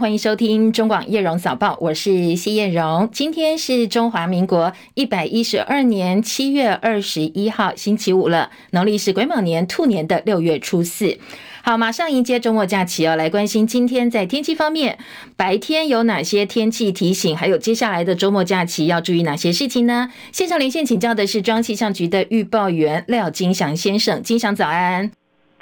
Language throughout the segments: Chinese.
欢迎收听中广叶荣早报，我是谢叶荣。今天是中华民国一百一十二年七月二十一号，星期五了，农历是癸卯年兔年的六月初四。好，马上迎接周末假期哦，来关心今天在天气方面，白天有哪些天气提醒，还有接下来的周末假期要注意哪些事情呢？线上连线请教的是中央气象局的预报员廖金祥先生，金祥早安。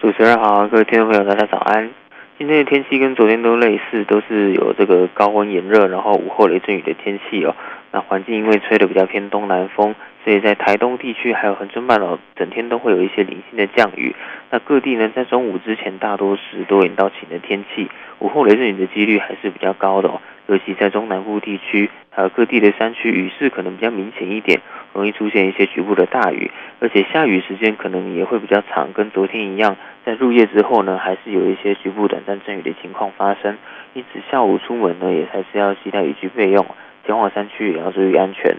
主持人好，各位听众朋友大家早安。今天的天气跟昨天都类似，都是有这个高温炎热，然后午后雷阵雨的天气哦。那环境因为吹得比较偏东南风。所以在台东地区还有恒春半岛，整天都会有一些零星的降雨。那各地呢，在中午之前大多是多云到晴的天气，午后雷阵雨的几率还是比较高的哦。尤其在中南部地区，还有各地的山区，雨势可能比较明显一点，容易出现一些局部的大雨，而且下雨时间可能也会比较长，跟昨天一样，在入夜之后呢，还是有一些局部短暂阵雨的情况发生。因此下午出门呢，也还是要携带雨具备用，前往山区也要注意安全。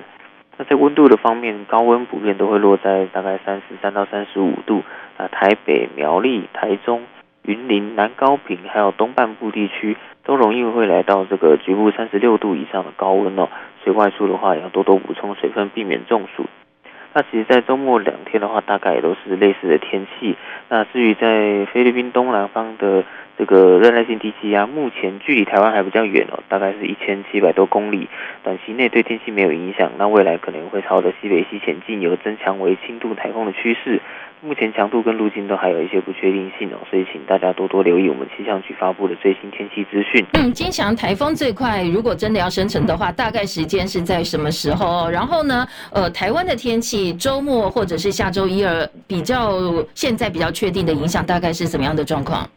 那在温度的方面，高温普遍都会落在大概三十三到三十五度。那台北、苗栗、台中、云林、南高屏，还有东半部地区，都容易会来到这个局部三十六度以上的高温哦。所以外出的话，也要多多补充水分，避免中暑。那其实，在周末两天的话，大概也都是类似的天气。那至于在菲律宾东南方的这个热带性低气压，目前距离台湾还比较远哦，大概是一千七百多公里，短期内对天气没有影响。那未来可能会朝着西北西前进，有增强为轻度台风的趋势。目前强度跟路径都还有一些不确定性哦，所以请大家多多留意我们气象局发布的最新天气资讯。嗯，金祥，台风最快如果真的要生成的话，大概时间是在什么时候？然后呢，呃，台湾的天气周末或者是下周一二比较现在比较确定的影响，大概是怎么样的状况？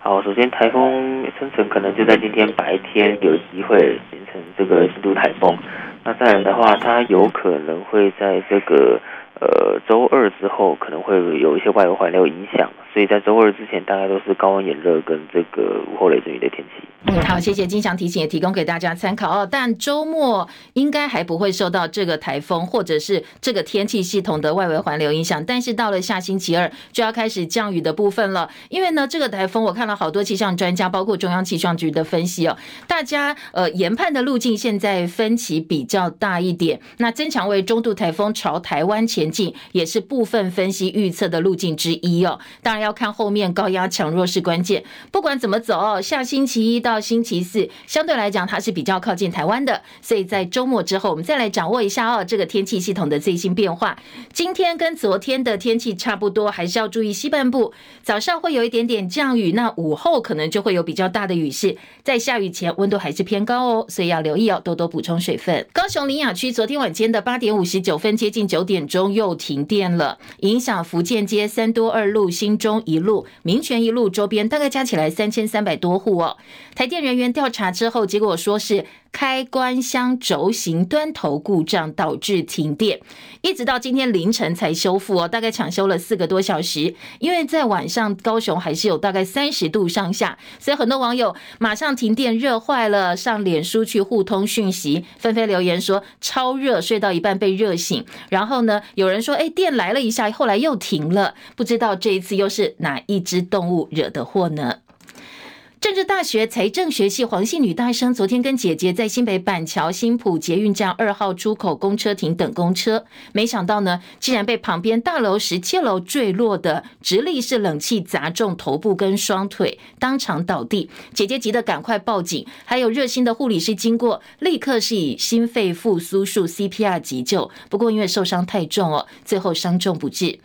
好，首先台风生成可能就在今天白天有机会形成这个轻度台风，那再来的话，它有可能会在这个。呃，周二之后可能会有一些外围环流影响，所以在周二之前大概都是高温炎热跟这个午后雷阵雨的天气。嗯，好，谢谢金祥提醒，也提供给大家参考哦。但周末应该还不会受到这个台风或者是这个天气系统的外围环流影响，但是到了下星期二就要开始降雨的部分了。因为呢，这个台风我看了好多气象专家，包括中央气象局的分析哦，大家呃研判的路径现在分歧比较大一点。那增强为中度台风朝台湾前进，也是部分分析预测的路径之一哦。当然要看后面高压强弱是关键。不管怎么走，下星期一到星期四，相对来讲它是比较靠近台湾的，所以在周末之后，我们再来掌握一下哦，这个天气系统的最新变化。今天跟昨天的天气差不多，还是要注意西半部早上会有一点点降雨，那午后可能就会有比较大的雨势。在下雨前，温度还是偏高哦，所以要留意哦，多多补充水分。高雄苓雅区昨天晚间的八点五十九分，接近九点钟又停电了，影响福建街三多二路、新中一路、民权一路周边，大概加起来三千三百多户哦。台电人员调查之后，结果说是开关箱轴型端头故障导致停电，一直到今天凌晨才修复哦，大概抢修了四个多小时。因为在晚上高雄还是有大概三十度上下，所以很多网友马上停电热坏了，上脸书去互通讯息，纷纷留言说超热，睡到一半被热醒。然后呢，有人说哎，电来了一下，后来又停了，不知道这一次又是哪一只动物惹的祸呢？政治大学财政学系黄姓女大生昨天跟姐姐在新北板桥新埔捷运站二号出口公车亭等公车，没想到呢，竟然被旁边大楼十七楼坠落的直立式冷气砸中头部跟双腿，当场倒地。姐姐急得赶快报警，还有热心的护理师经过，立刻是以心肺复苏术 CPR 急救。不过因为受伤太重哦，最后伤重不治。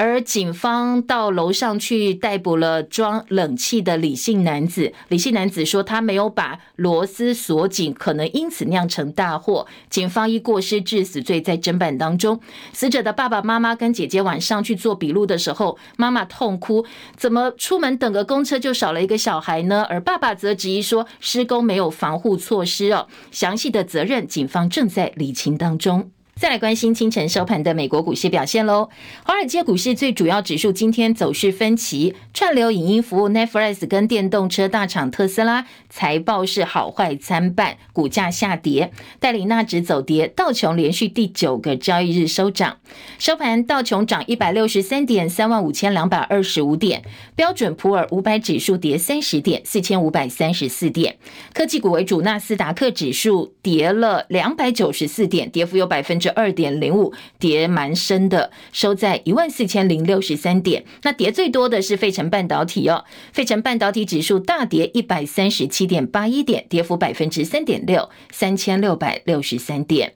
而警方到楼上去逮捕了装冷气的李姓男子。李姓男子说他没有把螺丝锁紧，可能因此酿成大祸。警方以过失致死罪在侦办当中。死者的爸爸妈妈跟姐姐晚上去做笔录的时候，妈妈痛哭：怎么出门等个公车就少了一个小孩呢？而爸爸则质疑说施工没有防护措施哦。详细的责任，警方正在厘清当中。再来关心清晨收盘的美国股市表现喽。华尔街股市最主要指数今天走势分歧，串流影音服务 Netflix 跟电动车大厂特斯拉财报是好坏参半，股价下跌，带领纳指走跌。道琼连续第九个交易日收涨，收盘道琼涨一百六十三点，三万五千两百二十五点；标准普尔五百指数跌三十点，四千五百三十四点。科技股为主，纳斯达克指数跌了两百九十四点，跌幅有百分之二点零五，跌蛮深的，收在一万四千零六十三点。那跌最多的是费城半导体哦，费城半导体指数大跌一百三十七点八一点，跌幅百分之三点六，三千六百六十三点。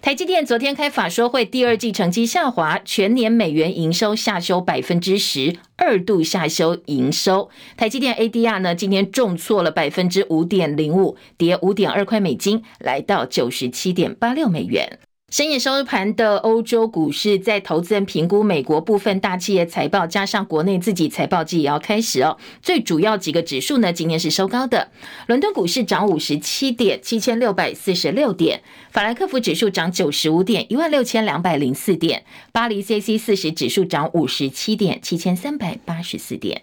台积电昨天开法说会，第二季成绩下滑，全年美元营收下修百分之十，二度下修营收。台积电 ADR 呢，今天重挫了百分之五点零五，跌五点二块美金，来到九十七点八六美元。深夜收盘的欧洲股市，在投资人评估美国部分大企业财报，加上国内自己财报季也要开始哦。最主要几个指数呢，今天是收高的。伦敦股市涨五十七点，七千六百四十六点；法兰克福指数涨九十五点，一万六千两百零四点；巴黎 CAC 四十指数涨五十七点，七千三百八十四点。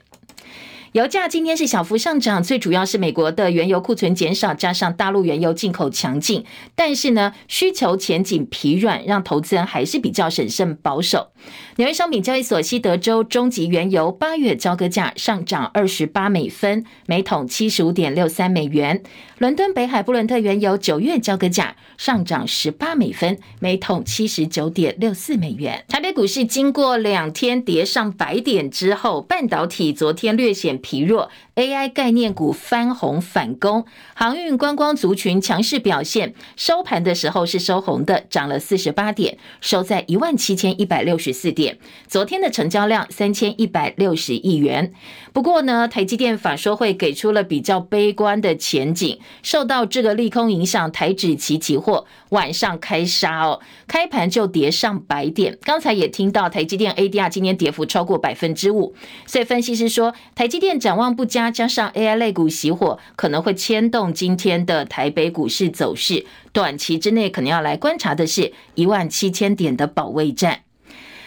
油价今天是小幅上涨，最主要是美国的原油库存减少，加上大陆原油进口强劲。但是呢，需求前景疲软，让投资人还是比较审慎保守。纽约商品交易所西德州中级原油八月交割价上涨二十八美分，每桶七十五点六三美元。伦敦北海布伦特原油九月交割价上涨十八美分，每桶七十九点六四美元。台北股市经过两天跌上百点之后，半导体昨天略显疲弱，AI 概念股翻红反攻，航运观光族群强势表现，收盘的时候是收红的，涨了四十八点，收在一万七千一百六十四点。昨天的成交量三千一百六十亿元。不过呢，台积电法说会给出了比较悲观的前景，受到这个利空影响，台指期期货晚上开杀哦，开盘就跌上百点。刚才也听到台积电 ADR 今天跌幅超过百分之五，所以分析师说台积电。展望不佳，加上 AI 类股熄火，可能会牵动今天的台北股市走势。短期之内，可能要来观察的是一万七千点的保卫战。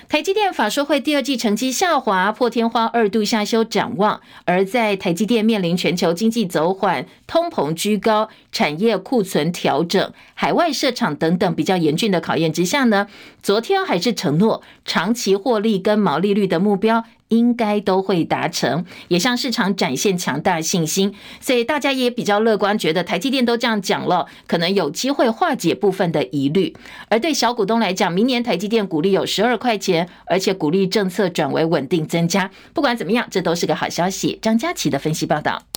台积电法说会第二季成绩下滑，破天荒二度下修展望。而在台积电面临全球经济走缓、通膨居高、产业库存调整、海外设厂等等比较严峻的考验之下呢，昨天还是承诺长期获利跟毛利率的目标。应该都会达成，也向市场展现强大信心，所以大家也比较乐观，觉得台积电都这样讲了，可能有机会化解部分的疑虑。而对小股东来讲，明年台积电股利有十二块钱，而且股利政策转为稳定增加，不管怎么样，这都是个好消息。张佳琪的分析报道。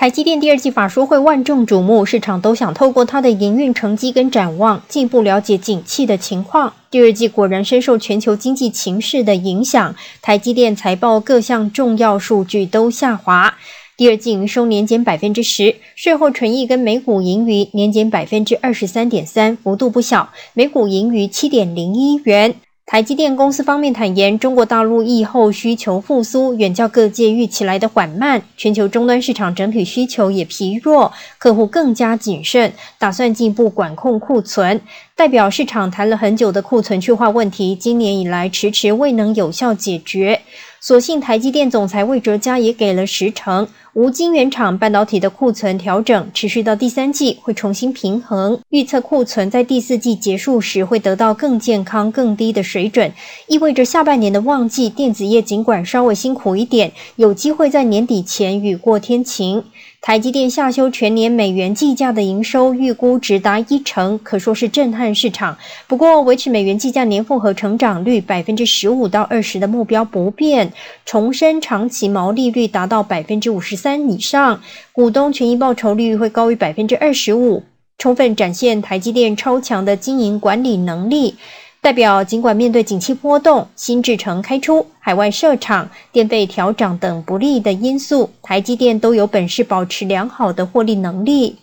台积电第二季法说会万众瞩目，市场都想透过它的营运成绩跟展望，进一步了解景气的情况。第二季果然深受全球经济情势的影响，台积电财报各项重要数据都下滑。第二季营收年减百分之十，税后纯益跟每股盈余年减百分之二十三点三，幅度不小，每股盈余七点零一元。台积电公司方面坦言，中国大陆疫后需求复苏远较各界预期来的缓慢，全球终端市场整体需求也疲弱，客户更加谨慎，打算进一步管控库存。代表市场谈了很久的库存去化问题，今年以来迟迟未能有效解决。所幸台积电总裁魏哲家也给了时程，无晶圆厂半导体的库存调整持续到第三季会重新平衡，预测库存在第四季结束时会得到更健康、更低的水准，意味着下半年的旺季电子业尽管稍微辛苦一点，有机会在年底前雨过天晴。台积电下修全年美元计价的营收预估直达一成，可说是震撼市场。不过，维持美元计价年复合成长率百分之十五到二十的目标不变，重申长期毛利率达到百分之五十三以上，股东权益报酬率会高于百分之二十五，充分展现台积电超强的经营管理能力。代表尽管面对景气波动、新制程开出、海外设厂、电费调涨等不利的因素，台积电都有本事保持良好的获利能力。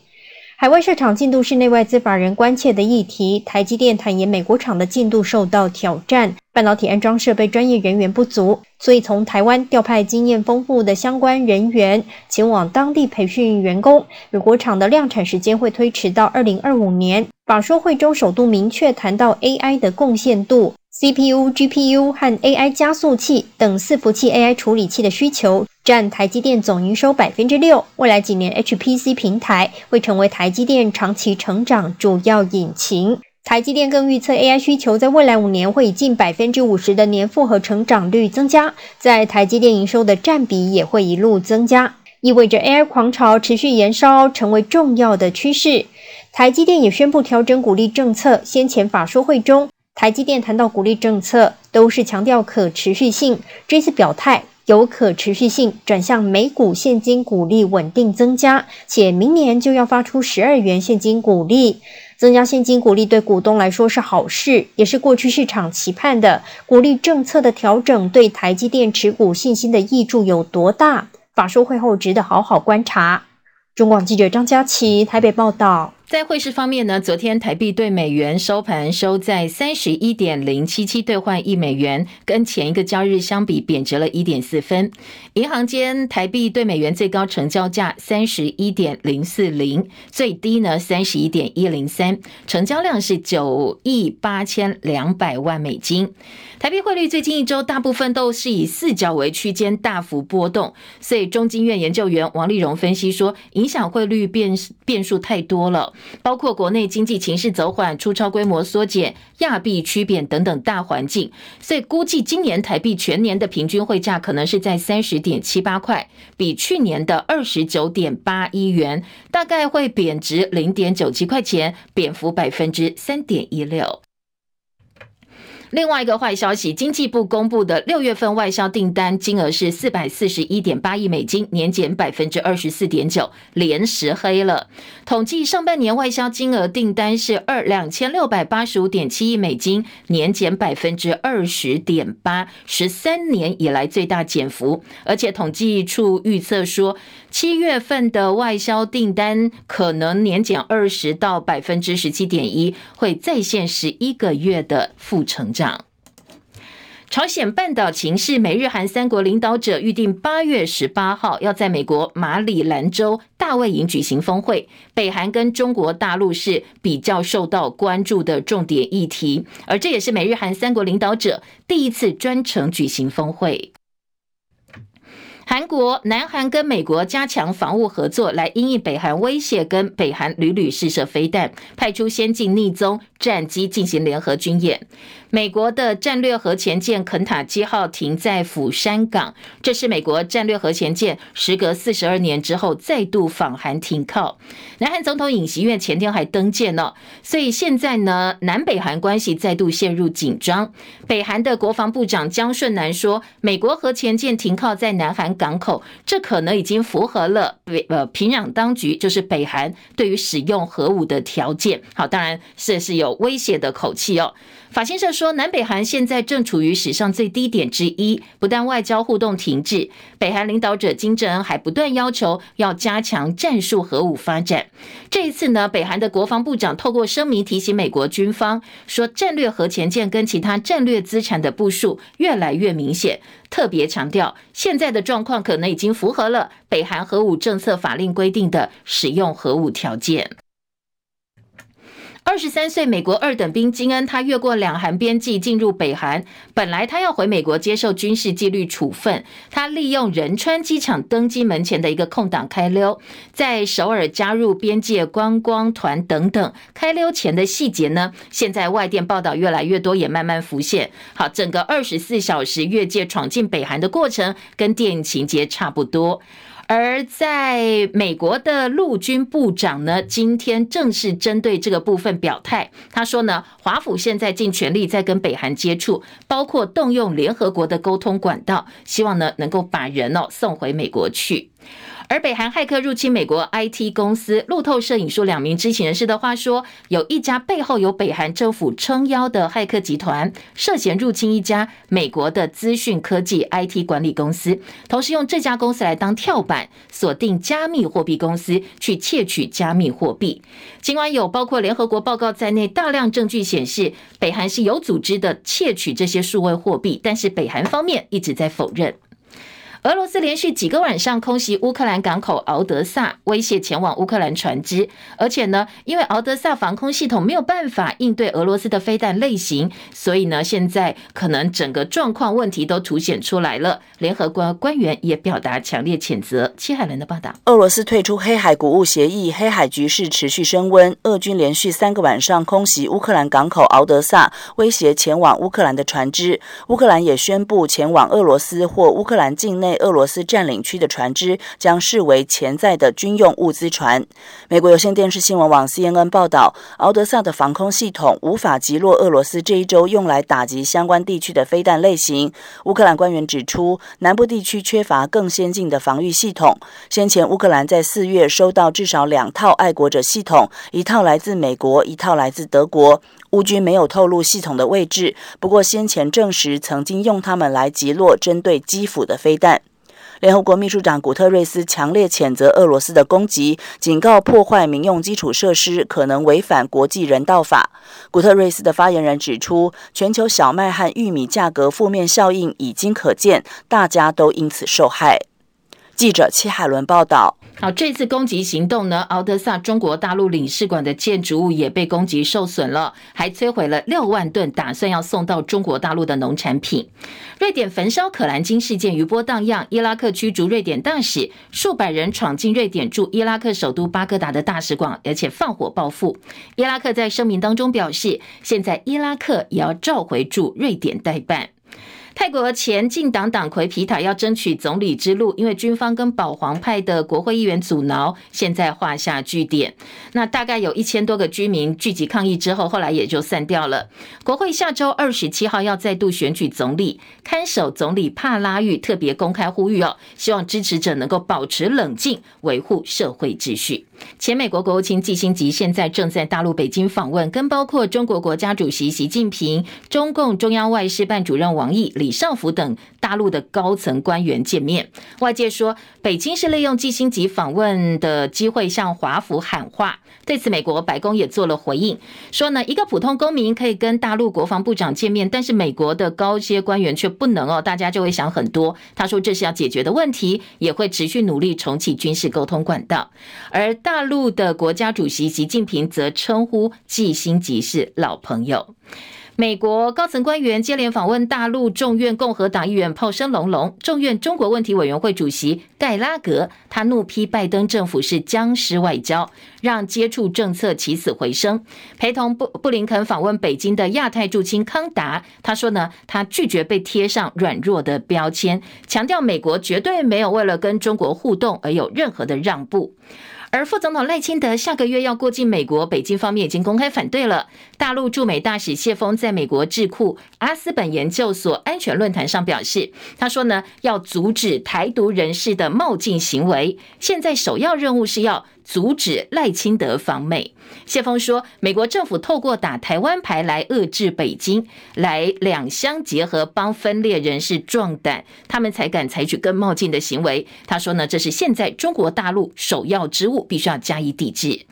海外设厂进度是内外资法人关切的议题。台积电坦言，美国厂的进度受到挑战，半导体安装设备专业人员不足，所以从台湾调派经验丰富的相关人员前往当地培训员工。美国厂的量产时间会推迟到二零二五年。法说会中首度明确谈到 AI 的贡献度。CPU、GPU 和 AI 加速器等伺服器 AI 处理器的需求占台积电总营收百分之六。未来几年，HPC 平台会成为台积电长期成长主要引擎。台积电更预测 AI 需求在未来五年会以近百分之五十的年复合成长率增加，在台积电营收的占比也会一路增加，意味着 AI 狂潮持续延烧，成为重要的趋势。台积电也宣布调整股利政策，先前法说会中。台积电谈到股利政策，都是强调可持续性。这次表态由可持续性转向每股现金股利稳定增加，且明年就要发出十二元现金股利。增加现金股利对股东来说是好事，也是过去市场期盼的。股利政策的调整对台积电持股信心的挹注有多大？法说会后值得好好观察。中广记者张佳琪台北报道。在汇市方面呢，昨天台币对美元收盘收在三十一点零七七兑换一美元，跟前一个交易日相比贬值了一点四分。银行间台币对美元最高成交价三十一点零四零，最低呢三十一点一零三，成交量是九亿八千两百万美金。台币汇率最近一周大部分都是以四角为区间大幅波动，所以中金院研究员王立荣分析说，影响汇率变变数太多了。包括国内经济情势走缓、出超规模缩减、亚币趋贬等等大环境，所以估计今年台币全年的平均汇价可能是在三十点七八块，比去年的二十九点八一元，大概会贬值零点九七块钱，贬幅百分之三点一六。另外一个坏消息，经济部公布的六月份外销订单金额是四百四十一点八亿美金，年减百分之二十四点九，连十黑了。统计上半年外销金额订单是二两千六百八十五点七亿美金，年减百分之二十点八，十三年以来最大减幅。而且统计处预测说，七月份的外销订单可能年减二十到百分之十七点一，会再现十一个月的负成长。朝鲜半岛情势，美日韩三国领导者预定八月十八号要在美国马里兰州大卫营举行峰会。北韩跟中国大陆是比较受到关注的重点议题，而这也是美日韩三国领导者第一次专程举行峰会。韩国、南韩跟美国加强防务合作，来因应北韩威胁，跟北韩屡屡试射飞弹，派出先进匿踪战机进行联合军演。美国的战略核潜舰肯塔基号停在釜山港，这是美国战略核潜舰时隔四十二年之后再度访韩停靠。南韩总统尹锡悦前天还登舰了，所以现在呢，南北韩关系再度陷入紧张。北韩的国防部长姜顺南说，美国核潜舰停靠在南韩港口，这可能已经符合了北呃平壤当局就是北韩对于使用核武的条件。好，当然这是有威胁的口气哦。法新社说，南北韩现在正处于史上最低点之一，不但外交互动停滞，北韩领导者金正恩还不断要求要加强战术核武发展。这一次呢，北韩的国防部长透过声明提醒美国军方说，战略核潜舰跟其他战略资产的部署越来越明显，特别强调现在的状况可能已经符合了北韩核武政策法令规定的使用核武条件。二十三岁美国二等兵金恩，他越过两韩边境进入北韩。本来他要回美国接受军事纪律处分，他利用仁川机场登机门前的一个空档开溜，在首尔加入边界观光团等等。开溜前的细节呢，现在外电报道越来越多，也慢慢浮现。好，整个二十四小时越界闯进北韩的过程，跟电影情节差不多。而在美国的陆军部长呢，今天正式针对这个部分表态。他说呢，华府现在尽全力在跟北韩接触，包括动用联合国的沟通管道，希望呢能够把人哦送回美国去。而北韩骇客入侵美国 IT 公司，路透社引述两名知情人士的话说，有一家背后有北韩政府撑腰的骇客集团涉嫌入侵一家美国的资讯科技 IT 管理公司，同时用这家公司来当跳板，锁定加密货币公司去窃取加密货币。尽管有包括联合国报告在内大量证据显示北韩是有组织的窃取这些数位货币，但是北韩方面一直在否认。俄罗斯连续几个晚上空袭乌克兰港口敖德萨，威胁前往乌克兰船只。而且呢，因为敖德萨防空系统没有办法应对俄罗斯的飞弹类型，所以呢，现在可能整个状况问题都凸显出来了。联合国官员也表达强烈谴责。七海伦的报道：俄罗斯退出黑海谷物协议，黑海局势持续升温。俄军连续三个晚上空袭乌克兰港口敖德萨，威胁前往乌克兰的船只。乌克兰也宣布前往俄罗斯或乌克兰境内。俄罗斯占领区的船只将视为潜在的军用物资船。美国有线电视新闻网 CNN 报道，敖德萨的防空系统无法击落俄罗斯这一周用来打击相关地区的飞弹类型。乌克兰官员指出，南部地区缺乏更先进的防御系统。先前，乌克兰在四月收到至少两套爱国者系统，一套来自美国，一套来自德国。乌军没有透露系统的位置，不过先前证实曾经用它们来击落针对基辅的飞弹。联合国秘书长古特瑞斯强烈谴责俄罗斯的攻击，警告破坏民用基础设施可能违反国际人道法。古特瑞斯的发言人指出，全球小麦和玉米价格负面效应已经可见，大家都因此受害。记者戚海伦报道。好，这次攻击行动呢，敖德萨中国大陆领事馆的建筑物也被攻击受损了，还摧毁了六万吨打算要送到中国大陆的农产品。瑞典焚烧可兰经事件余波荡漾，伊拉克驱逐瑞典大使，数百人闯进瑞典驻伊拉克首都巴格达的大使馆，而且放火报复。伊拉克在声明当中表示，现在伊拉克也要召回驻瑞典代办。泰国前进党党魁皮塔要争取总理之路，因为军方跟保皇派的国会议员阻挠，现在画下句点。那大概有一千多个居民聚集抗议之后，后来也就散掉了。国会下周二十七号要再度选举总理，看守总理帕拉育特别公开呼吁哦，希望支持者能够保持冷静，维护社会秩序。前美国国务卿季辛吉现在正在大陆北京访问，跟包括中国国家主席习近平、中共中央外事办主任王毅、李尚福等大陆的高层官员见面。外界说，北京是利用季辛吉访问的机会向华府喊话。对此，美国白宫也做了回应，说呢，一个普通公民可以跟大陆国防部长见面，但是美国的高阶官员却不能哦。大家就会想很多。他说这是要解决的问题，也会持续努力重启军事沟通管道，而。大陆的国家主席习近平则称呼季辛吉是老朋友。美国高层官员接连访问大陆众院共和党议员炮声隆隆，众院中国问题委员会主席盖拉格他怒批拜登政府是僵尸外交，让接触政策起死回生。陪同布布林肯访问北京的亚太驻青康达他说呢，他拒绝被贴上软弱的标签，强调美国绝对没有为了跟中国互动而有任何的让步。而副总统赖清德下个月要过境美国，北京方面已经公开反对了。大陆驻美大使谢峰在美国智库阿斯本研究所安全论坛上表示，他说呢，要阻止台独人士的冒进行为，现在首要任务是要。阻止赖清德访美，谢峰说，美国政府透过打台湾牌来遏制北京，来两相结合，帮分裂人士壮胆，他们才敢采取更冒进的行为。他说呢，这是现在中国大陆首要之务，必须要加以抵制。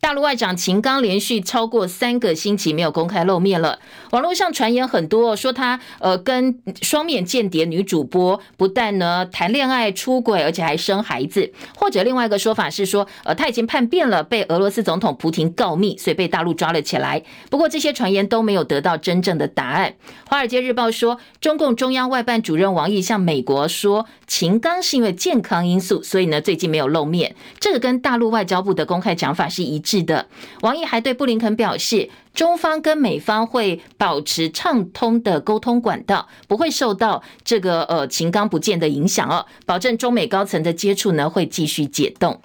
大陆外长秦刚连续超过三个星期没有公开露面了。网络上传言很多，说他呃跟双面间谍女主播不但呢谈恋爱出轨，而且还生孩子。或者另外一个说法是说，呃他已经叛变了，被俄罗斯总统普廷告密，所以被大陆抓了起来。不过这些传言都没有得到真正的答案。华尔街日报说，中共中央外办主任王毅向美国说，秦刚是因为健康因素，所以呢最近没有露面。这个跟大陆外交部的公开讲法是一是的，王毅还对布林肯表示，中方跟美方会保持畅通的沟通管道，不会受到这个呃秦刚不见的影响哦，保证中美高层的接触呢会继续解冻。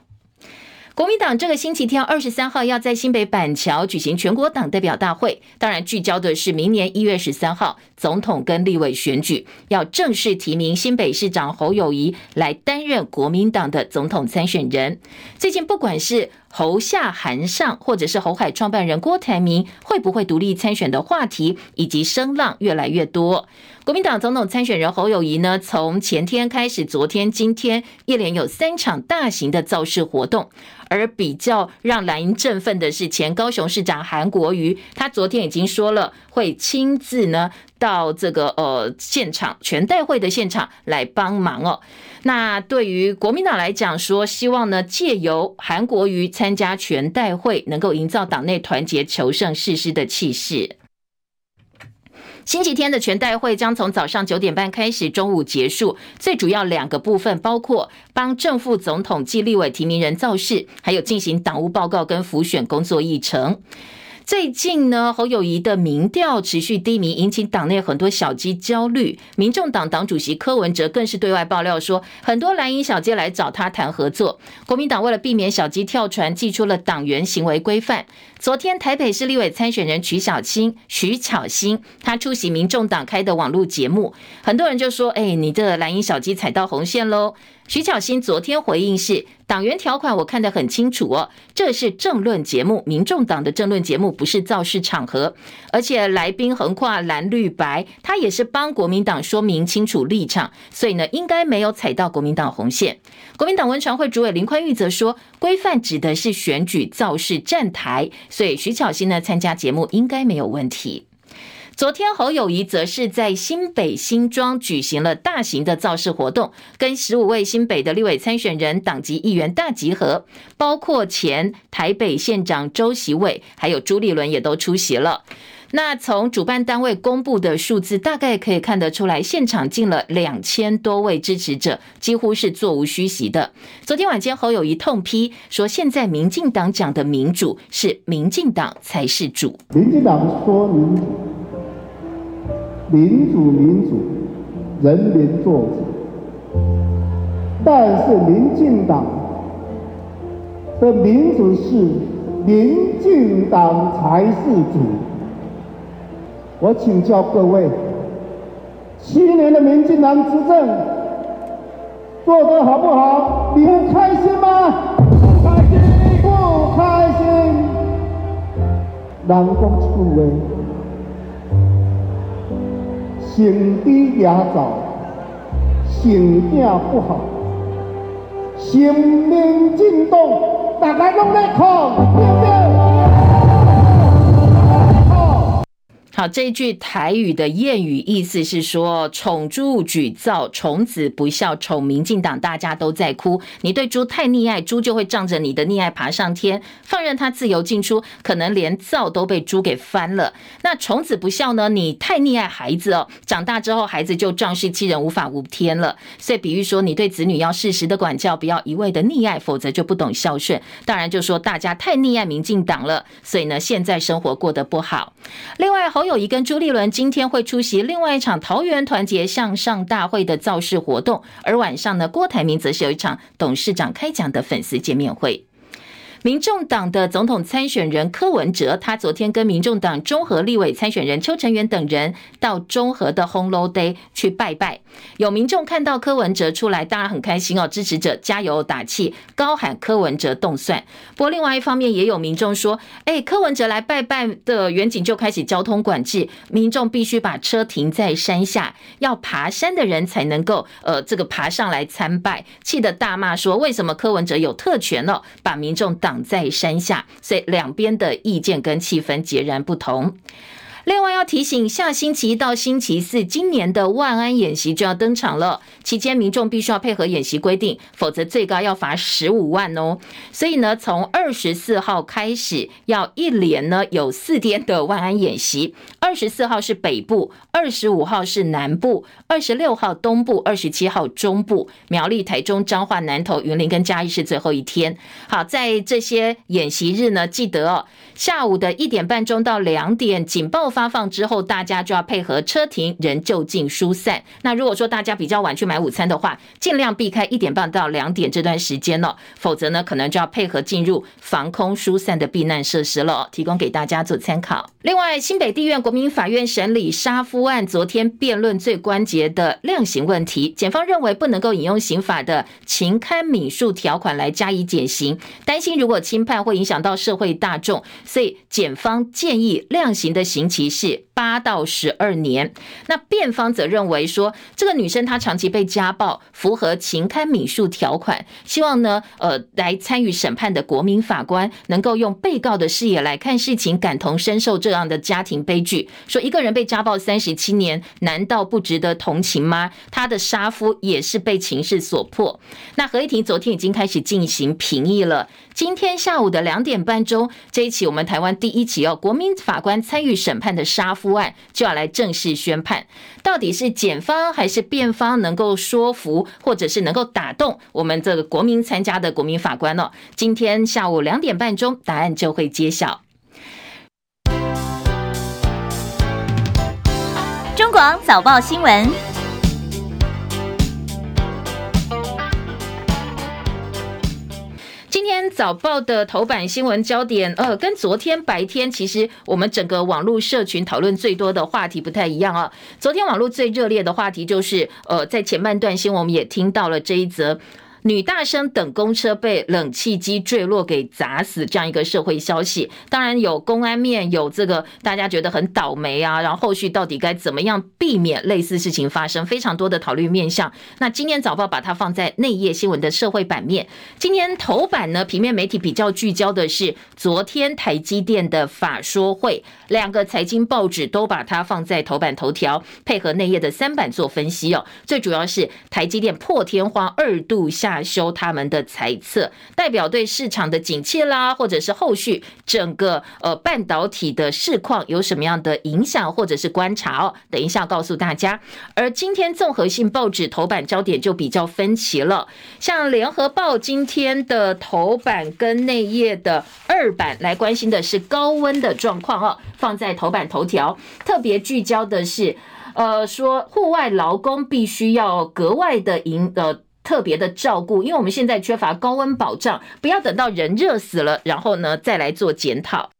国民党这个星期天二十三号要在新北板桥举行全国党代表大会，当然聚焦的是明年一月十三号总统跟立委选举，要正式提名新北市长侯友宜来担任国民党的总统参选人。最近不管是侯下韩上，或者是侯海创办人郭台铭会不会独立参选的话题，以及声浪越来越多。国民党总统参选人侯友宜呢，从前天开始，昨天、今天一连有三场大型的造势活动。而比较让蓝营振奋的是，前高雄市长韩国瑜，他昨天已经说了会亲自呢到这个呃现场全代会的现场来帮忙哦。那对于国民党来讲，说希望呢借由韩国瑜参加全代会，能够营造党内团结、求胜、誓师的气势。星期天的全代会将从早上九点半开始，中午结束。最主要两个部分包括帮正副总统及立委提名人造势，还有进行党务报告跟辅选工作议程。最近呢，侯友宜的民调持续低迷，引起党内很多小鸡焦虑。民众党党主席柯文哲更是对外爆料说，很多蓝营小鸡来找他谈合作。国民党为了避免小鸡跳船，寄出了党员行为规范。昨天台北市立委参选人徐小青、徐巧芯，他出席民众党开的网络节目，很多人就说：“哎，你这蓝营小鸡踩到红线喽。”徐巧芯昨天回应是：党员条款我看得很清楚哦，这是政论节目，民众党的政论节目不是造势场合，而且来宾横跨蓝绿白，他也是帮国民党说明清楚立场，所以呢，应该没有踩到国民党红线。国民党文传会主委林宽裕则说，规范指的是选举造势站台，所以徐巧芯呢参加节目应该没有问题。昨天侯友谊则是在新北新庄举行了大型的造势活动，跟十五位新北的立委参选人、党籍议员大集合，包括前台北县长周锡玮，还有朱立伦也都出席了。那从主办单位公布的数字，大概可以看得出来，现场进了两千多位支持者，几乎是座无虚席的。昨天晚间，侯友谊痛批说：“现在民进党讲的民主，是民进党才是主。”民进党说民。民主，民主，人民做主。但是民进党的民主是民进党才是主。我请教各位，七年的民进党执政做得好不好？你们开心吗？不开心，不开心。人讲一句话。行低也早，行变不好，生命进动，大家拢在看，好，这一句台语的谚语意思是说：宠猪举灶，宠子不孝，宠民进党，大家都在哭。你对猪太溺爱，猪就会仗着你的溺爱爬上天，放任它自由进出，可能连灶都被猪给翻了。那宠子不孝呢？你太溺爱孩子哦，长大之后孩子就仗势欺人，无法无天了。所以比喻说，你对子女要适时的管教，不要一味的溺爱，否则就不懂孝顺。当然就说大家太溺爱民进党了，所以呢，现在生活过得不好。另外，侯友宜跟朱立伦今天会出席另外一场桃园团结向上大会的造势活动，而晚上呢，郭台铭则是有一场董事长开讲的粉丝见面会。民众党的总统参选人柯文哲，他昨天跟民众党中和立委参选人邱成元等人到中和的 Honlo Day 去拜拜。有民众看到柯文哲出来，当然很开心哦，支持者加油打气，高喊柯文哲动算。不过另外一方面，也有民众说，哎，柯文哲来拜拜的远景就开始交通管制，民众必须把车停在山下，要爬山的人才能够呃这个爬上来参拜，气得大骂说，为什么柯文哲有特权了，把民众在山下，所以两边的意见跟气氛截然不同。另外要提醒，下星期一到星期四，今年的万安演习就要登场了。期间民众必须要配合演习规定，否则最高要罚十五万哦。所以呢，从二十四号开始，要一连呢有四天的万安演习。二十四号是北部，二十五号是南部，二十六号东部，二十七号中部，苗栗、台中、彰化、南投、云林跟嘉义是最后一天。好，在这些演习日呢，记得哦，下午的一点半钟到两点，警报。发放之后，大家就要配合车停人就近疏散。那如果说大家比较晚去买午餐的话，尽量避开一点半到两点这段时间哦，否则呢，可能就要配合进入防空疏散的避难设施了。提供给大家做参考。另外，新北地院国民法院审理杀夫案，昨天辩论最关键的量刑问题，检方认为不能够引用刑法的情堪悯恕条款来加以减刑，担心如果轻判会影响到社会大众，所以检方建议量刑的刑期是八到十二年。那辩方则认为说，这个女生她长期被家暴，符合情堪悯恕条款，希望呢，呃，来参与审判的国民法官能够用被告的视野来看事情，感同身受这样的家庭悲剧。说一个人被家暴三十七年，难道不值得同情吗？他的杀夫也是被情势所迫。那合议庭昨天已经开始进行评议了。今天下午的两点半钟，这一起我们台湾第一起哦，国民法官参与审判的杀夫案就要来正式宣判。到底是检方还是辩方能够说服，或者是能够打动我们这个国民参加的国民法官呢？今天下午两点半钟，答案就会揭晓。中广早报新闻。早报的头版新闻焦点，呃，跟昨天白天其实我们整个网络社群讨论最多的话题不太一样啊。昨天网络最热烈的话题就是，呃，在前半段新闻我们也听到了这一则。女大生等公车被冷气机坠落给砸死，这样一个社会消息，当然有公安面，有这个大家觉得很倒霉啊，然后后续到底该怎么样避免类似事情发生，非常多的讨论面向。那今天早报把它放在内页新闻的社会版面，今天头版呢，平面媒体比较聚焦的是昨天台积电的法说会，两个财经报纸都把它放在头版头条，配合内页的三版做分析哦。最主要是台积电破天荒二度下。修他们的猜测，代表对市场的景气啦，或者是后续整个呃半导体的市况有什么样的影响，或者是观察哦。等一下告诉大家。而今天综合性报纸头版焦点就比较分歧了，像联合报今天的头版跟内页的二版来关心的是高温的状况哦，放在头版头条，特别聚焦的是呃说户外劳工必须要格外的赢呃。特别的照顾，因为我们现在缺乏高温保障，不要等到人热死了，然后呢再来做检讨。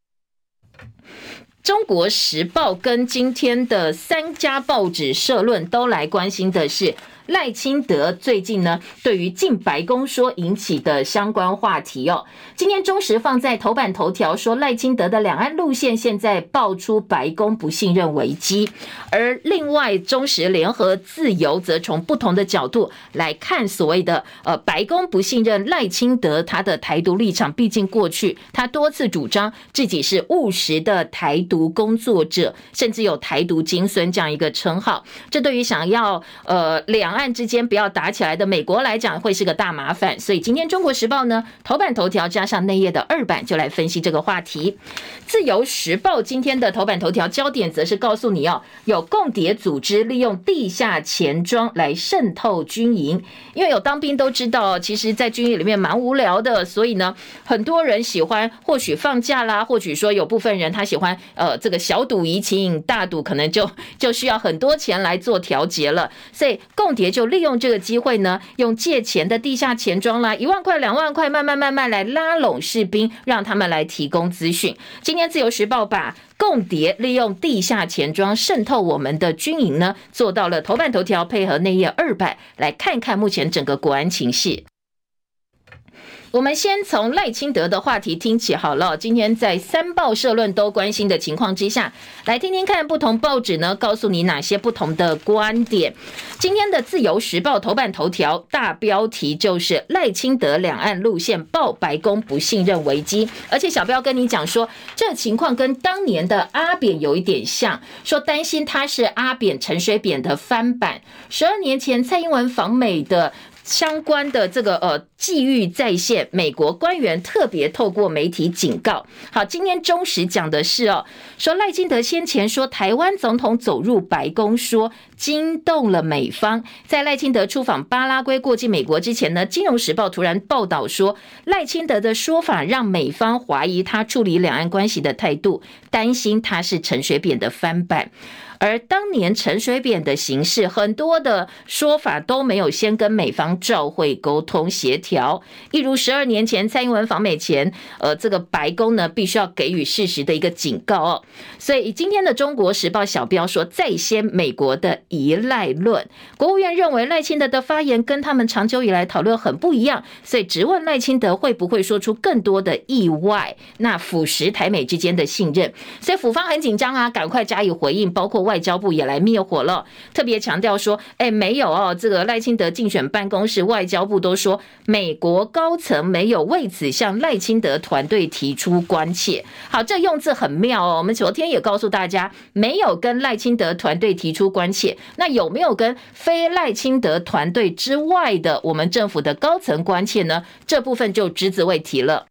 中国时报跟今天的三家报纸社论都来关心的是。赖清德最近呢，对于进白宫说引起的相关话题哦，今天中时放在头版头条说赖清德的两岸路线现在爆出白宫不信任危机，而另外中时联合自由则从不同的角度来看所谓的呃白宫不信任赖清德他的台独立场，毕竟过去他多次主张自己是务实的台独工作者，甚至有台独金孙这样一个称号，这对于想要呃两两岸之间不要打起来的美国来讲会是个大麻烦，所以今天《中国时报》呢头版头条加上内页的二版就来分析这个话题。自由时报今天的头版头条焦点则是告诉你哦，有共谍组织利用地下钱庄来渗透军营，因为有当兵都知道，其实在军营里面蛮无聊的，所以呢，很多人喜欢或许放假啦，或许说有部分人他喜欢呃这个小赌怡情，大赌可能就就需要很多钱来做调节了，所以共谍。也就利用这个机会呢，用借钱的地下钱庄啦，一万块、两万块，慢慢慢慢来拉拢士兵，让他们来提供资讯。今天自由时报把共谍利用地下钱庄渗透我们的军营呢，做到了头版头条，配合内页二版，来看看目前整个国安情势。我们先从赖清德的话题听起好了。今天在三报社论都关心的情况之下，来听听看不同报纸呢，告诉你哪些不同的观点。今天的自由时报头版头条大标题就是赖清德两岸路线爆白宫不信任危机，而且小标跟你讲说，这情况跟当年的阿扁有一点像，说担心他是阿扁陈水扁的翻版。十二年前蔡英文访美的。相关的这个呃际遇再现，美国官员特别透过媒体警告。好，今天中时讲的是哦，说赖清德先前说台湾总统走入白宫说惊动了美方，在赖清德出访巴拉圭过境美国之前呢，《金融时报》突然报道说赖清德的说法让美方怀疑他处理两岸关系的态度，担心他是陈水扁的翻版。而当年陈水扁的行事，很多的说法都没有先跟美方照会沟通协调，一如十二年前蔡英文访美前，呃，这个白宫呢必须要给予事实的一个警告哦。所以今天的《中国时报》小标说，再掀美国的依赖论，国务院认为赖清德的发言跟他们长久以来讨论很不一样，所以质问赖清德会不会说出更多的意外，那腐蚀台美之间的信任。所以府方很紧张啊，赶快加以回应，包括外。外交部也来灭火了，特别强调说：“哎，没有哦，这个赖清德竞选办公室、外交部都说，美国高层没有为此向赖清德团队提出关切。好，这用字很妙哦。我们昨天也告诉大家，没有跟赖清德团队提出关切，那有没有跟非赖清德团队之外的我们政府的高层关切呢？这部分就只字未提了。”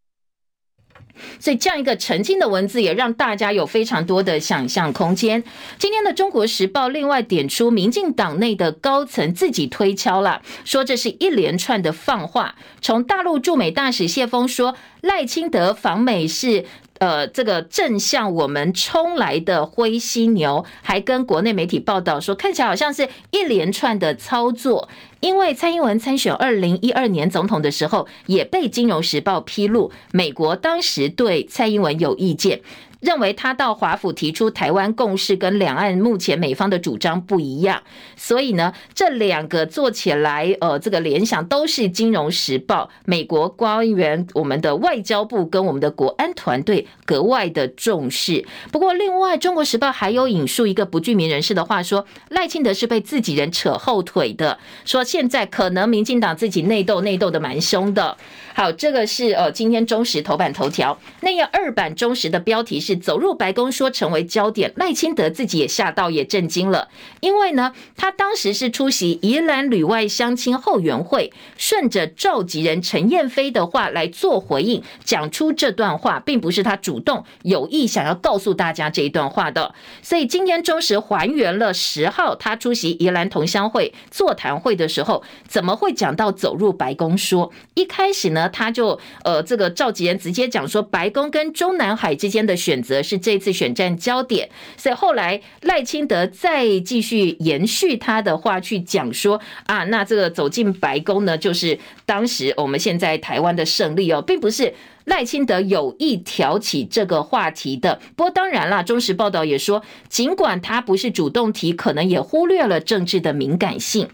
所以这样一个澄清的文字，也让大家有非常多的想象空间。今天的《中国时报》另外点出，民进党内的高层自己推敲了，说这是一连串的放话。从大陆驻美大使谢峰说赖清德访美是。呃，这个正向我们冲来的灰犀牛，还跟国内媒体报道说，看起来好像是一连串的操作。因为蔡英文参选二零一二年总统的时候，也被《金融时报》披露，美国当时对蔡英文有意见。认为他到华府提出台湾共识跟两岸目前美方的主张不一样，所以呢，这两个做起来，呃，这个联想都是《金融时报》美国官员、我们的外交部跟我们的国安团队格外的重视。不过，另外《中国时报》还有引述一个不具名人士的话说，赖清德是被自己人扯后腿的，说现在可能民进党自己内斗内斗的蛮凶的。好，这个是呃今天中时头版头条，那页二版中时的标题是走入白宫说成为焦点，赖清德自己也吓到也震惊了，因为呢他当时是出席宜兰旅外乡亲后援会，顺着召集人陈燕飞的话来做回应，讲出这段话，并不是他主动有意想要告诉大家这一段话的，所以今天中时还原了十号他出席宜兰同乡会座谈会的时候，怎么会讲到走入白宫说，一开始呢？他就呃，这个召集人直接讲说，白宫跟中南海之间的选择是这次选战焦点。所以后来赖清德再继续延续他的话去讲说啊，那这个走进白宫呢，就是当时我们现在台湾的胜利哦，并不是赖清德有意挑起这个话题的。不过当然啦，中时报道也说，尽管他不是主动提，可能也忽略了政治的敏感性。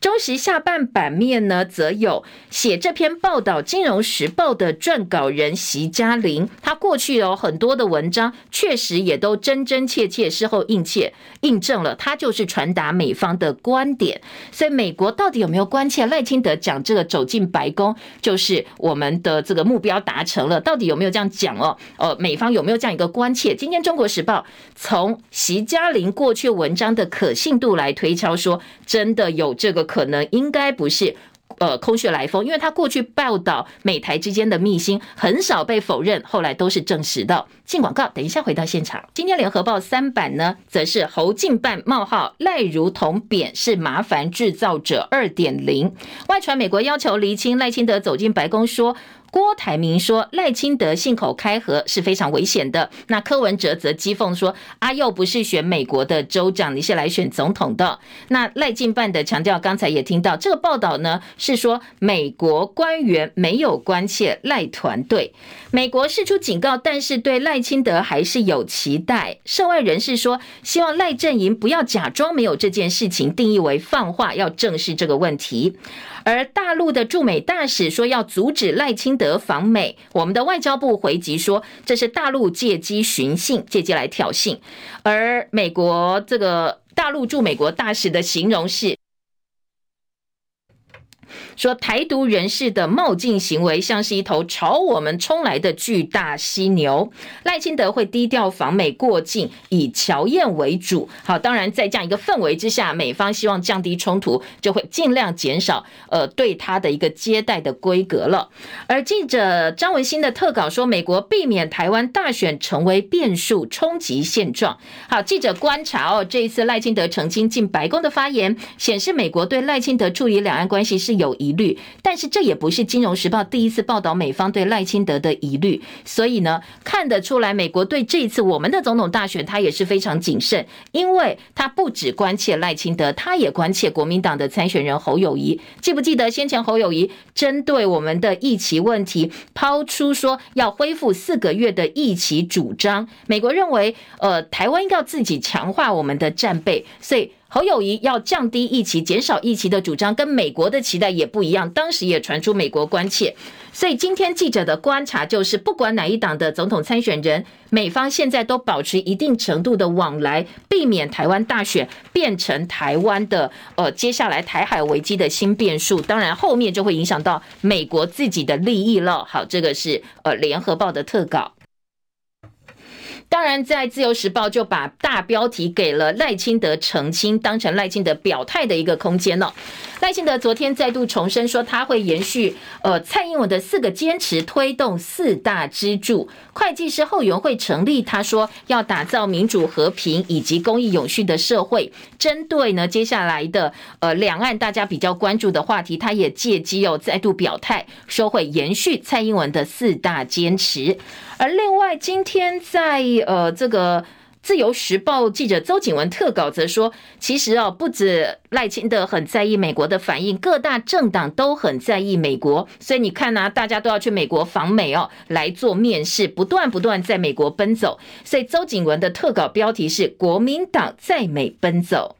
中时下半版面呢，则有写这篇报道《金融时报》的撰稿人席嘉玲，他过去有很多的文章，确实也都真真切切，事后印切印证了，他就是传达美方的观点。所以，美国到底有没有关切赖清德讲这个走进白宫，就是我们的这个目标达成了？到底有没有这样讲哦？呃，美方有没有这样一个关切？今天《中国时报》从席嘉玲过去文章的可信度来推敲，说真的有这个。可能应该不是呃空穴来风，因为他过去报道美台之间的密信很少被否认，后来都是证实的。进广告，等一下回到现场。今天联合报三版呢，则是侯进办冒号赖如同扁是麻烦制造者二点零，外传美国要求厘清赖清德走进白宫说。郭台铭说赖清德信口开河是非常危险的。那柯文哲则讥讽说：“阿又不是选美国的州长，你是来选总统的。”那赖进办的强调，刚才也听到这个报道呢，是说美国官员没有关切赖团队，美国释出警告，但是对赖清德还是有期待。涉外人士说，希望赖阵营不要假装没有这件事情，定义为放话，要正视这个问题。而大陆的驻美大使说要阻止赖清德访美，我们的外交部回击说，这是大陆借机寻衅，借机来挑衅。而美国这个大陆驻美国大使的形容是。说台独人士的冒进行为像是一头朝我们冲来的巨大犀牛。赖清德会低调访美过境，以乔宴为主。好，当然在这样一个氛围之下，美方希望降低冲突，就会尽量减少呃对他的一个接待的规格了。而记者张文新的特稿说，美国避免台湾大选成为变数，冲击现状。好，记者观察哦，这一次赖清德澄清进白宫的发言，显示美国对赖清德处理两岸关系是有疑虑，但是这也不是《金融时报》第一次报道美方对赖清德的疑虑，所以呢，看得出来美国对这一次我们的总统大选，他也是非常谨慎，因为他不只关切赖清德，他也关切国民党的参选人侯友宜。记不记得先前侯友宜针对我们的疫情问题抛出说要恢复四个月的疫情主张？美国认为，呃，台湾要自己强化我们的战备，所以。侯友宜要降低疫情、减少疫情的主张，跟美国的期待也不一样。当时也传出美国关切，所以今天记者的观察就是，不管哪一党的总统参选人，美方现在都保持一定程度的往来，避免台湾大选变成台湾的呃接下来台海危机的新变数。当然，后面就会影响到美国自己的利益了。好，这个是呃联合报的特稿。当然，在自由时报就把大标题给了赖清德澄清，当成赖清德表态的一个空间了。赖清德昨天再度重申说，他会延续呃蔡英文的四个坚持，推动四大支柱。会计师后援会成立，他说要打造民主、和平以及公益永续的社会。针对呢接下来的呃两岸大家比较关注的话题，他也借机又再度表态，说会延续蔡英文的四大坚持。而另外，今天在呃这个。自由时报记者邹景文特稿则说，其实哦，不止赖清德很在意美国的反应，各大政党都很在意美国，所以你看呢、啊，大家都要去美国访美哦，来做面试，不断不断在美国奔走。所以邹景文的特稿标题是“国民党在美奔走”。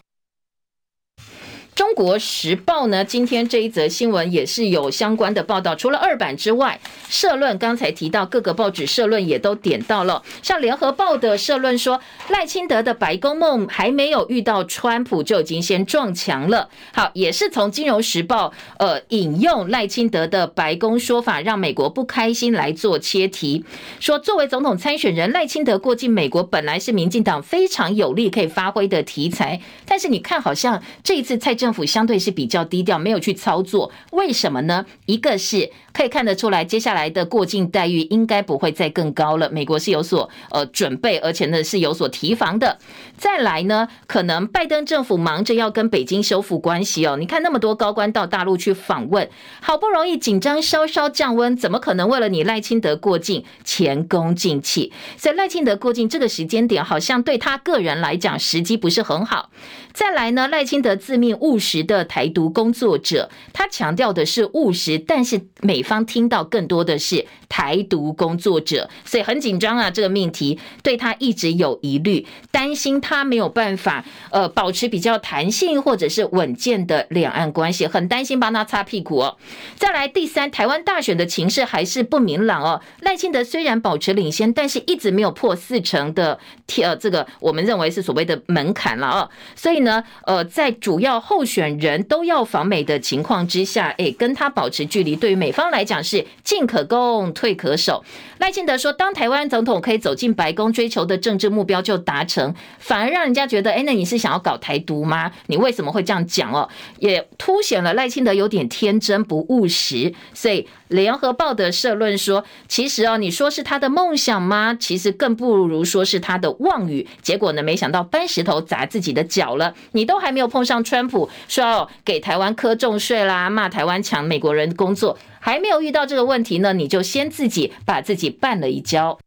中国时报呢，今天这一则新闻也是有相关的报道。除了二版之外，社论刚才提到各个报纸社论也都点到了。像联合报的社论说，赖清德的白宫梦还没有遇到川普就已经先撞墙了。好，也是从金融时报呃引用赖清德的白宫说法，让美国不开心来做切题，说作为总统参选人，赖清德过境美国本来是民进党非常有利可以发挥的题材，但是你看好像这一次蔡。政府相对是比较低调，没有去操作，为什么呢？一个是可以看得出来，接下来的过境待遇应该不会再更高了。美国是有所呃准备，而且呢是有所提防的。再来呢，可能拜登政府忙着要跟北京修复关系哦。你看那么多高官到大陆去访问，好不容易紧张稍稍降温，怎么可能为了你赖清德过境前功尽弃？所以赖清德过境这个时间点，好像对他个人来讲时机不是很好。再来呢，赖清德自命务实的台独工作者，他强调的是务实，但是美方听到更多的是台独工作者，所以很紧张啊。这个命题对他一直有疑虑，担心他没有办法呃保持比较弹性或者是稳健的两岸关系，很担心帮他擦屁股哦。再来第三，台湾大选的情势还是不明朗哦。赖清德虽然保持领先，但是一直没有破四成的呃这个我们认为是所谓的门槛了哦。所以呢，呃，在主要后候选人都要访美的情况之下，诶，跟他保持距离，对于美方来讲是进可攻，退可守。赖清德说，当台湾总统可以走进白宫，追求的政治目标就达成，反而让人家觉得，诶，那你是想要搞台独吗？你为什么会这样讲哦？也凸显了赖清德有点天真不务实。所以联合报的社论说，其实哦，你说是他的梦想吗？其实更不如说是他的妄语。结果呢，没想到搬石头砸自己的脚了。你都还没有碰上川普说要给台湾磕重税啦，骂台湾抢美国人工作，还没有遇到这个问题呢，你就先自己把自己绊了一跤。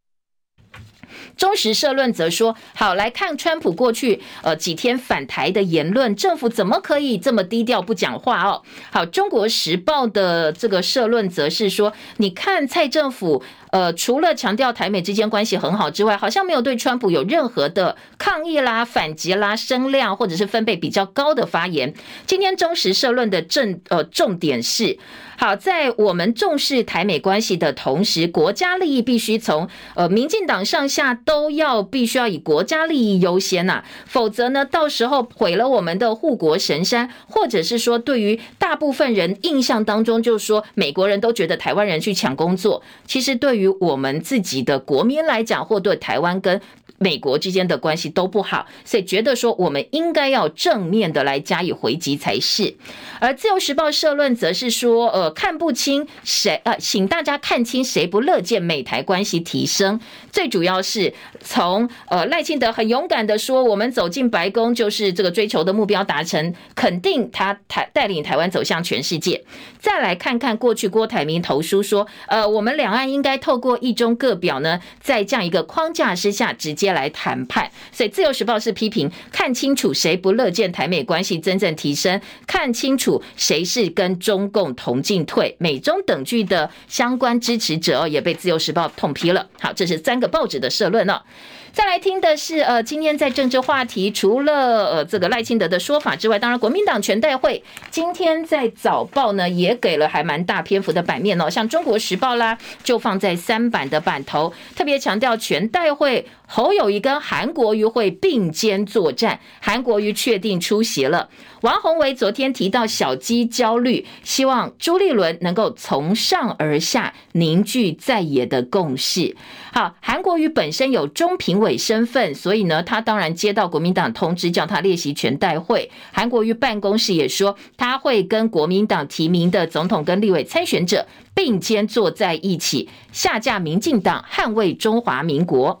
中时社论则说：“好，来看川普过去呃几天反台的言论，政府怎么可以这么低调不讲话哦？”好，中国时报的这个社论则是说：“你看蔡政府呃，除了强调台美之间关系很好之外，好像没有对川普有任何的抗议啦、反击啦、声量或者是分贝比较高的发言。”今天中时社论的正呃重点是。好，在我们重视台美关系的同时，国家利益必须从呃民进党上下都要必须要以国家利益优先呐、否则呢，到时候毁了我们的护国神山，或者是说对于大部分人印象当中，就是说美国人都觉得台湾人去抢工作，其实对于我们自己的国民来讲，或对台湾跟美国之间的关系都不好，所以觉得说我们应该要正面的来加以回击才是。而自由时报社论则是说，呃，看不清谁，呃，请大家看清谁不乐见美台关系提升。最主要是从呃赖清德很勇敢的说，我们走进白宫就是这个追求的目标达成，肯定他台带领台湾走向全世界。再来看看过去郭台铭投书说，呃，我们两岸应该透过一中各表呢，在这样一个框架之下直接来谈判。所以自由时报是批评，看清楚谁不乐见台美关系真正提升，看清楚。谁是跟中共同进退、美中等距的相关支持者，也被自由时报痛批了。好，这是三个报纸的社论哦。再来听的是，呃，今天在政治话题，除了呃这个赖清德的说法之外，当然国民党全代会今天在早报呢也给了还蛮大篇幅的版面哦，像中国时报啦，就放在三版的版头，特别强调全代会侯友宜跟韩国瑜会并肩作战，韩国瑜确定出席了。王鸿薇昨天提到小鸡焦虑，希望朱立伦能够从上而下凝聚在野的共识。好，韩国瑜本身有中评委身份，所以呢，他当然接到国民党通知，叫他列席全代会。韩国瑜办公室也说，他会跟国民党提名的总统跟立委参选者并肩坐在一起，下架民进党，捍卫中华民国。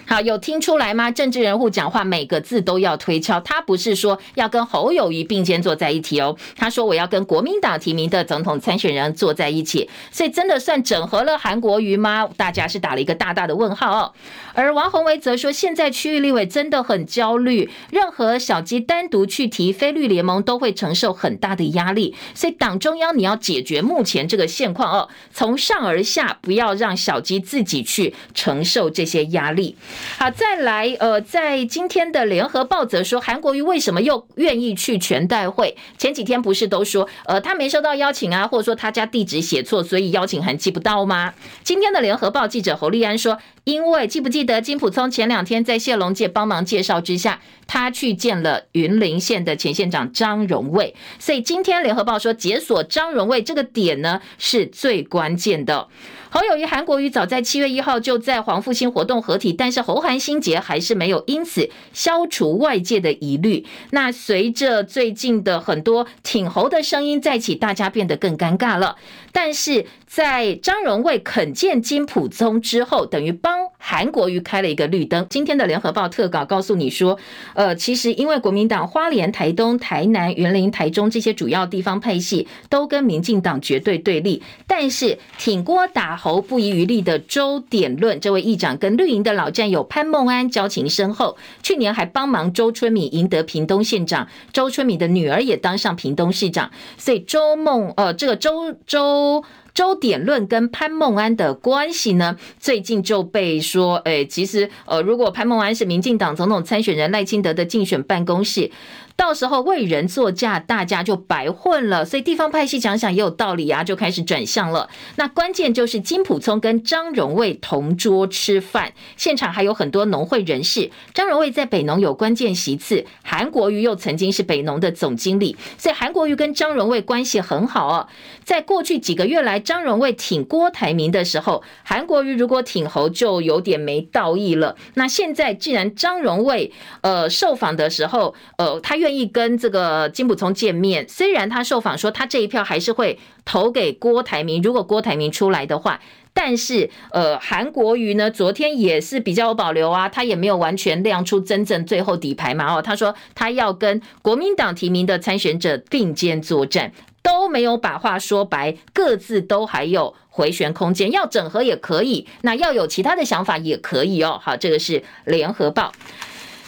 好，有听出来吗？政治人物讲话每个字都要推敲，他不是说要跟侯友宜并肩坐在一起哦，他说我要跟国民党提名的总统参选人坐在一起，所以真的算整合了韩国瑜吗？大家是打了一个大大的问号哦。而王鸿薇则说，现在区域立委真的很焦虑，任何小鸡单独去提非绿联盟都会承受很大的压力，所以党中央你要解决目前这个现况哦，从上而下，不要让小鸡自己去承受这些压力。好，再来，呃，在今天的联合报则说，韩国瑜为什么又愿意去全代会？前几天不是都说，呃，他没收到邀请啊，或者说他家地址写错，所以邀请函寄不到吗？今天的联合报记者侯立安说，因为记不记得金溥聪前两天在谢龙介帮忙介绍之下，他去见了云林县的前县长张荣卫，所以今天联合报说解锁张荣卫这个点呢是最关键的。侯友谊、韩国瑜早在七月一号就在黄复兴活动合体，但是侯韩新结还是没有因此消除外界的疑虑。那随着最近的很多挺侯的声音再起，大家变得更尴尬了。但是在张荣卫肯见金普宗之后，等于帮韩国瑜开了一个绿灯。今天的联合报特稿告诉你说，呃，其实因为国民党花莲、台东、台南、云林、台中这些主要地方派系都跟民进党绝对对立，但是挺郭打侯不遗余力的周点论这位议长跟绿营的老战友潘孟安交情深厚，去年还帮忙周春米赢得屏东县长，周春米的女儿也当上屏东市长，所以周孟呃这个周周。周点论跟潘孟安的关系呢，最近就被说，哎，其实，呃，如果潘孟安是民进党总统参选人赖清德的竞选办公室。到时候为人作嫁，大家就白混了。所以地方派系想想也有道理啊，就开始转向了。那关键就是金溥聪跟张荣卫同桌吃饭，现场还有很多农会人士。张荣卫在北农有关键席次，韩国瑜又曾经是北农的总经理，所以韩国瑜跟张荣卫关系很好哦。在过去几个月来，张荣卫挺郭台铭的时候，韩国瑜如果挺侯就有点没道义了。那现在既然张荣卫呃受访的时候，呃他愿。意跟这个金普聪见面，虽然他受访说他这一票还是会投给郭台铭，如果郭台铭出来的话，但是呃，韩国瑜呢，昨天也是比较有保留啊，他也没有完全亮出真正最后底牌嘛。哦，他说他要跟国民党提名的参选者并肩作战，都没有把话说白，各自都还有回旋空间，要整合也可以，那要有其他的想法也可以哦。好，这个是联合报。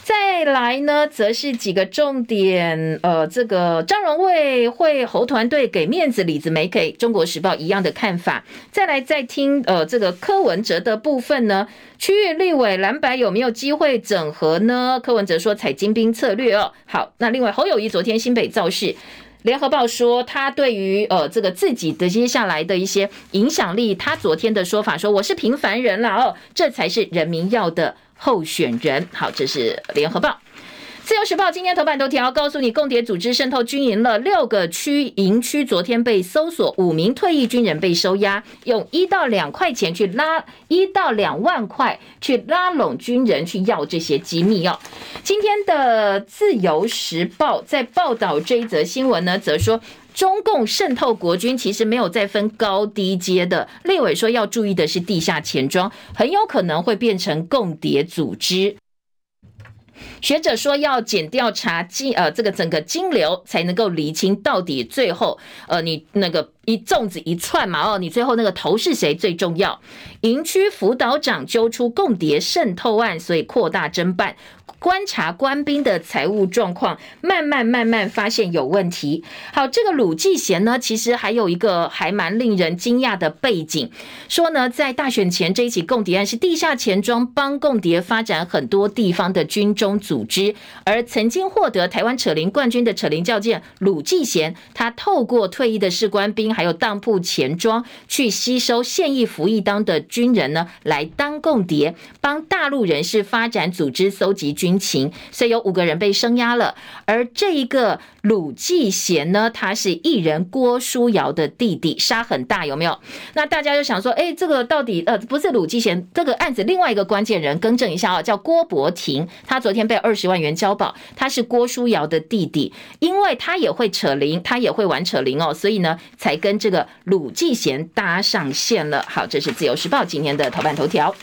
再来呢，则是几个重点。呃，这个张荣卫会侯团队给面子，李子梅给中国时报一样的看法。再来再听，呃，这个柯文哲的部分呢，区域立委蓝白有没有机会整合呢？柯文哲说采精兵策略哦。好，那另外侯友谊昨天新北造势。联合报说，他对于呃这个自己的接下来的一些影响力，他昨天的说法说，我是平凡人了哦，这才是人民要的候选人。好，这是联合报。自由时报今天头版头条告诉你，共谍组织渗透军营了六个区营区，昨天被搜索，五名退役军人被收押，用一到两块钱去拉一到两万块去拉拢军人去要这些机密哦。今天的自由时报在报道这一则新闻呢，则说中共渗透国军其实没有再分高低阶的，立委说要注意的是地下钱庄，很有可能会变成共谍组织。学者说要检调查金呃这个整个金流才能够厘清到底最后呃你那个一粽子一串嘛哦你最后那个头是谁最重要？营区辅导长揪出共谍渗透案，所以扩大侦办。观察官兵的财务状况，慢慢慢慢发现有问题。好，这个鲁继贤呢，其实还有一个还蛮令人惊讶的背景，说呢，在大选前这一起共谍案是地下钱庄帮共谍发展很多地方的军中组织，而曾经获得台湾扯铃冠军的扯铃教练鲁继贤，他透过退役的士官兵还有当铺钱庄去吸收现役服役当的军人呢，来当共谍，帮大陆人士发展组织，搜集军情，所以有五个人被声押了。而这一个鲁继贤呢，他是艺人郭书瑶的弟弟，杀很大，有没有？那大家就想说，哎，这个到底呃，不是鲁继贤这个案子，另外一个关键人更正一下啊，叫郭伯廷，他昨天被二十万元交保，他是郭书瑶的弟弟，因为他也会扯铃，他也会玩扯铃哦，所以呢，才跟这个鲁继贤搭上线了。好，这是自由时报今天的头版头条。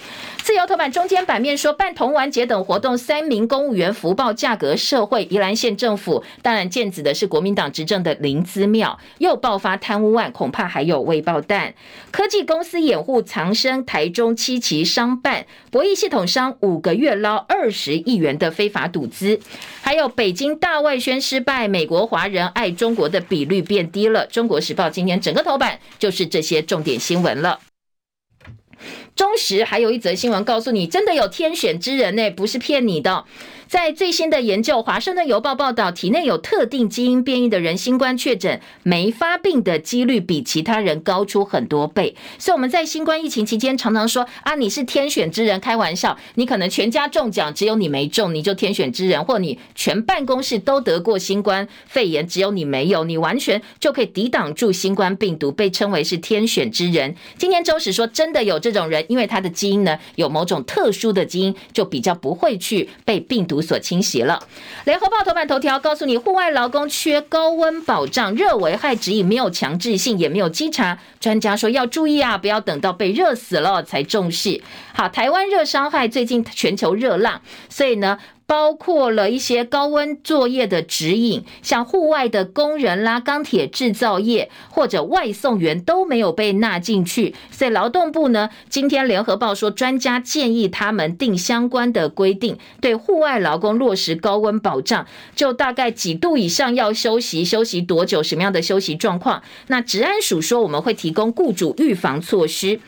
自由头版中间版面说，办童玩节等活动，三名公务员福报价格社会，宜兰县政府当然剑指的是国民党执政的林姿妙，又爆发贪污案，恐怕还有未爆弹。科技公司掩护藏身台中七旗商办，博弈系统商五个月捞二十亿元的非法赌资，还有北京大外宣失败，美国华人爱中国的比率变低了。中国时报今天整个头版就是这些重点新闻了。中时还有一则新闻告诉你，真的有天选之人呢，不是骗你的。在最新的研究，《华盛顿邮报》报道，体内有特定基因变异的人，新冠确诊没发病的几率比其他人高出很多倍。所以我们在新冠疫情期间，常常说啊，你是天选之人，开玩笑，你可能全家中奖，只有你没中，你就天选之人；或你全办公室都得过新冠肺炎，只有你没有，你完全就可以抵挡住新冠病毒，被称为是天选之人。今天周史说，真的有这种人，因为他的基因呢有某种特殊的基因，就比较不会去被病毒所侵袭了。联合报头版头条告诉你，户外劳工缺高温保障，热危害指引没有强制性，也没有稽查。专家说要注意啊，不要等到被热死了才重视。好，台湾热伤害最近全球热浪，所以呢。包括了一些高温作业的指引，像户外的工人啦、钢铁制造业或者外送员都没有被纳进去。所以劳动部呢，今天联合报说，专家建议他们定相关的规定，对户外劳工落实高温保障，就大概几度以上要休息，休息多久，什么样的休息状况。那治安署说，我们会提供雇主预防措施。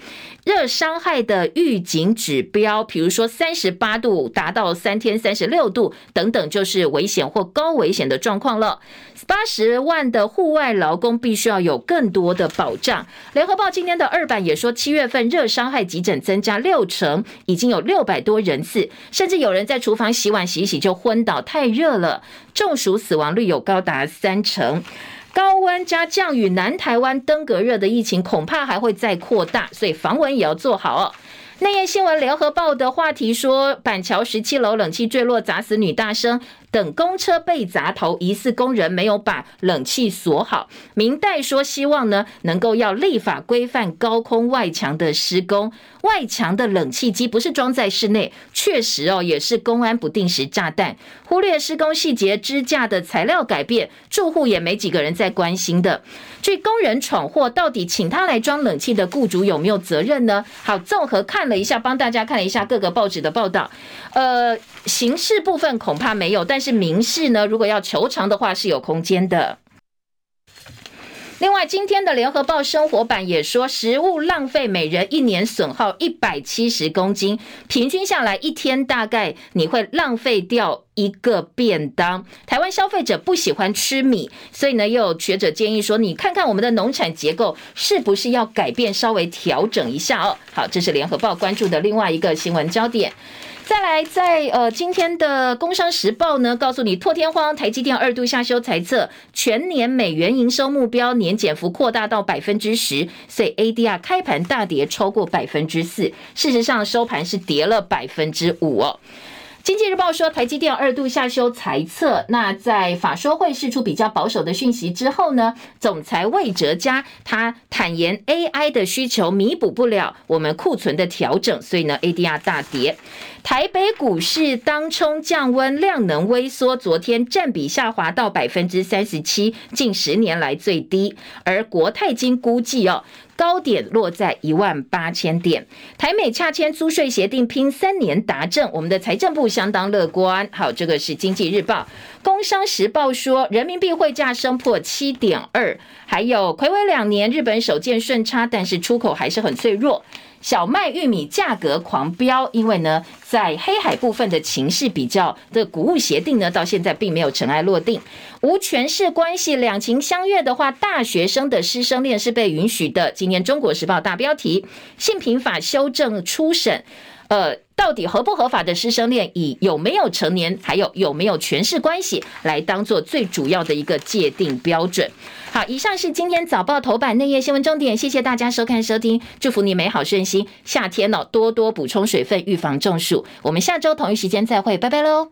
热伤害的预警指标，比如说三十八度达到三天三十六度等等，就是危险或高危险的状况了。八十万的户外劳工必须要有更多的保障。联合报今天的二版也说，七月份热伤害急诊增加六成，已经有六百多人次，甚至有人在厨房洗碗洗一洗就昏倒，太热了。中暑死亡率有高达三成。高温加降雨，南台湾登革热的疫情恐怕还会再扩大，所以防蚊也要做好哦。内页新闻，联合报的话题说，板桥十七楼冷气坠落砸死女大生。等公车被砸头，疑似工人没有把冷气锁好。明代说希望呢，能够要立法规范高空外墙的施工，外墙的冷气机不是装在室内，确实哦，也是公安不定时炸弹。忽略施工细节，支架的材料改变，住户也没几个人在关心的。据工人闯祸，到底请他来装冷气的雇主有没有责任呢？好，综合看了一下，帮大家看了一下各个报纸的报道，呃，刑事部分恐怕没有，但是民事呢，如果要求偿的话，是有空间的。另外，今天的联合报生活版也说，食物浪费每人一年损耗一百七十公斤，平均下来一天大概你会浪费掉一个便当。台湾消费者不喜欢吃米，所以呢，又有学者建议说，你看看我们的农产结构是不是要改变，稍微调整一下哦。好，这是联合报关注的另外一个新闻焦点。再来，在呃今天的《工商时报》呢，告诉你破天荒，台积电二度下修财测，全年美元营收目标年减幅扩大到百分之十，所以 ADR 开盘大跌超过百分之四，事实上收盘是跌了百分之五哦。经济日报说，台积电二度下修财测。那在法说会释出比较保守的讯息之后呢，总裁魏哲嘉他坦言，AI 的需求弥补不了我们库存的调整，所以呢，ADR 大跌。台北股市当冲降温，量能微缩，昨天占比下滑到百分之三十七，近十年来最低。而国泰金估计哦。高点落在一万八千点，台美洽签租税协定，拼三年达阵。我们的财政部相当乐观。好，这个是经济日报、工商时报说，人民币汇价升破七点二，还有睽违两年，日本首见顺差，但是出口还是很脆弱。小麦、玉米价格狂飙，因为呢，在黑海部分的情势比较的谷物协定呢，到现在并没有尘埃落定。无权势关系，两情相悦的话，大学生的师生恋是被允许的。今年《中国时报》大标题：性平法修正初审，呃，到底合不合法的师生恋，以有没有成年，还有有没有权势关系，来当做最主要的一个界定标准。好，以上是今天早报头版内页新闻重点，谢谢大家收看收听，祝福你美好顺心。夏天了，多多补充水分，预防中暑。我们下周同一时间再会，拜拜喽。